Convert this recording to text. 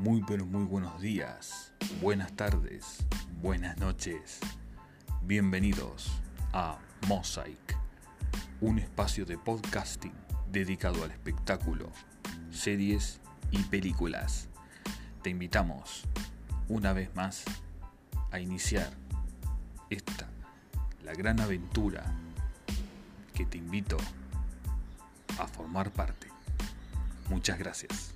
Muy pero muy buenos días, buenas tardes, buenas noches. Bienvenidos a Mosaic, un espacio de podcasting dedicado al espectáculo, series y películas. Te invitamos una vez más a iniciar esta, la gran aventura que te invito a formar parte. Muchas gracias.